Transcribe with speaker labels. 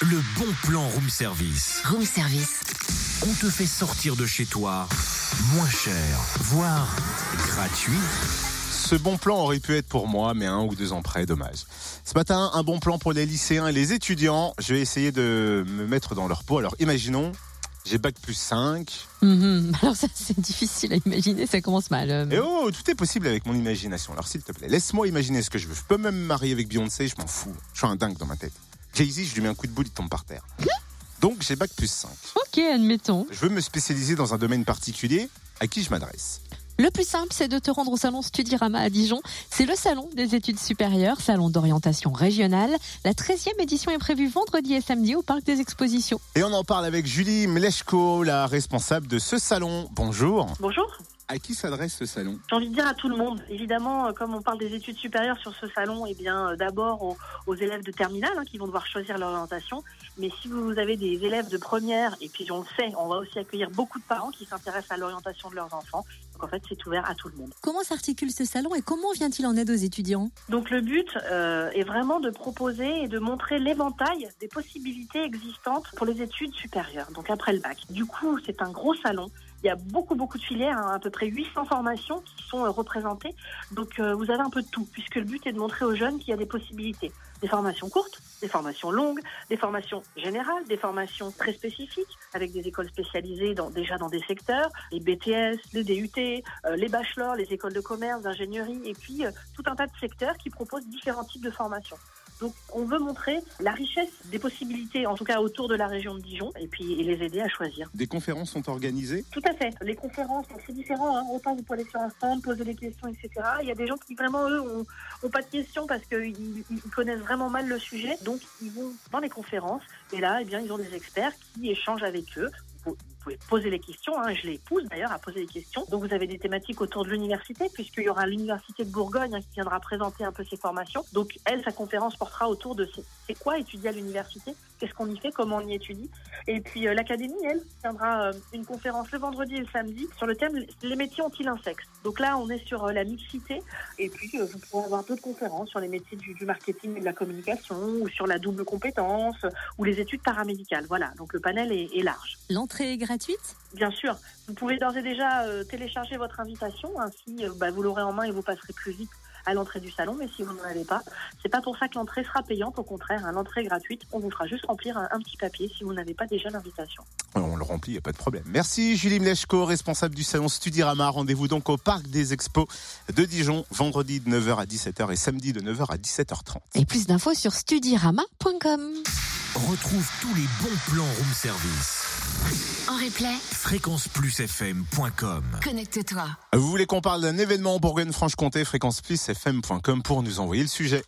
Speaker 1: Le bon plan room service.
Speaker 2: Room service.
Speaker 1: On te fait sortir de chez toi moins cher, voire gratuit.
Speaker 3: Ce bon plan aurait pu être pour moi, mais un ou deux ans près, dommage. Ce matin, un bon plan pour les lycéens et les étudiants. Je vais essayer de me mettre dans leur peau. Alors imaginons, j'ai bac plus 5.
Speaker 2: Mhm. Alors ça, c'est difficile à imaginer, ça commence mal. euh.
Speaker 3: Et oh, tout est possible avec mon imagination. Alors s'il te plaît, laisse-moi imaginer ce que je veux. Je peux même me marier avec Beyoncé, je m'en fous. Je suis un dingue dans ma tête. Jay-Z, je lui mets un coup de boule, il tombe par terre. Donc j'ai bac plus 5.
Speaker 2: Ok, admettons.
Speaker 3: Je veux me spécialiser dans un domaine particulier. À qui je m'adresse
Speaker 2: Le plus simple, c'est de te rendre au salon Studirama à Dijon. C'est le salon des études supérieures, salon d'orientation régionale. La 13e édition est prévue vendredi et samedi au Parc des Expositions.
Speaker 3: Et on en parle avec Julie Mlechko, la responsable de ce salon. Bonjour.
Speaker 4: Bonjour.
Speaker 3: À qui s'adresse ce salon
Speaker 4: J'ai envie de dire à tout le monde. Évidemment, euh, comme on parle des études supérieures sur ce salon, eh bien, euh, d'abord aux, élèves de terminale hein, qui vont devoir choisir leur orientation. Mais si vous avez des élèves de première, et puis on le sait, on va aussi accueillir beaucoup de parents qui s'intéressent à l'orientation de leurs enfants. Donc en fait, c'est ouvert à tout le monde.
Speaker 5: Comment s'articule ce salon et comment vient-il en aide aux étudiants?
Speaker 4: Donc le but euh, est vraiment de proposer et de montrer l'éventail des possibilités existantes pour les études supérieures, donc après le bac. Du coup, c'est un gros salon. Il y a beaucoup, beaucoup de filières, hein, à peu près 800 formations qui sont euh, représentées. Donc euh, vous avez un peu de tout, puisque le but est de montrer aux jeunes qu'il y a des possibilités. Des formations courtes, des formations longues, des formations générales, des formations très spécifiques, avec des écoles spécialisées dans, déjà dans des secteurs, les BTS, les DUT, euh, les bachelors, les écoles de commerce, d'ingénierie, et puis euh, tout un tas de secteurs qui proposent différents types de formations. Donc, on veut montrer la richesse des possibilités, en tout cas autour de la région de Dijon, et puis et les aider à choisir.
Speaker 3: Des conférences sont organisées?
Speaker 4: Tout à fait. Les conférences, c'est différent. Hein. Autant vous pouvez aller sur un stand, poser des questions, etc. Il y a des gens qui vraiment, eux, ont, ont pas de questions parce qu'ils ils connaissent vraiment mal le sujet. Donc, ils vont dans les conférences. Et là, eh bien, ils ont des experts qui échangent avec eux. Poser les questions, hein. je les pousse d'ailleurs à poser les questions. Donc vous avez des thématiques autour de l'université, puisqu'il y aura l'université de Bourgogne hein, qui viendra présenter un peu ses formations. Donc elle, sa conférence portera autour de c'est- quoi étudier à l'université, qu'est-ce qu'on y fait, comment on y étudie. Et puis euh, l'académie, elle, tiendra euh, une conférence le vendredi et le samedi sur le thème les métiers ont-ils un sexe? Donc là, on est sur euh, la mixité, et puis vous pourrez avoir d'autres conférences sur les métiers du, marketing et de la communication, ou sur la double compétence, ou les études paramédicales. Voilà, donc le panel est- est large.
Speaker 5: L'entrée est gratuite
Speaker 4: Bien sûr, vous pouvez d'ores et déjà euh, télécharger votre invitation, ainsi euh, bah, vous l'aurez en main et vous passerez plus vite à l'entrée du salon. Mais si vous n'en avez pas, c'est pas pour ça que l'entrée sera payante. Au contraire, hein, l'entrée est gratuite. On vous fera juste remplir un, un petit papier si vous n'avez pas déjà l'invitation.
Speaker 3: On le remplit, il n'y a pas de problème. Merci Julie Mlechko, responsable du salon Studirama. Rendez-vous donc au Parc des Expos de Dijon, vendredi de 9h à 17h et samedi de 9h à 17h30.
Speaker 2: Et plus d'infos sur studirama.com.
Speaker 1: Retrouve tous les bons plans room service.
Speaker 2: En replay,
Speaker 1: fréquenceplusfm.com
Speaker 2: connecte-toi.
Speaker 3: Vous voulez qu'on parle d'un événement en Bourgogne-Franche-Comté, fréquenceplusfm.com pour nous envoyer le sujet.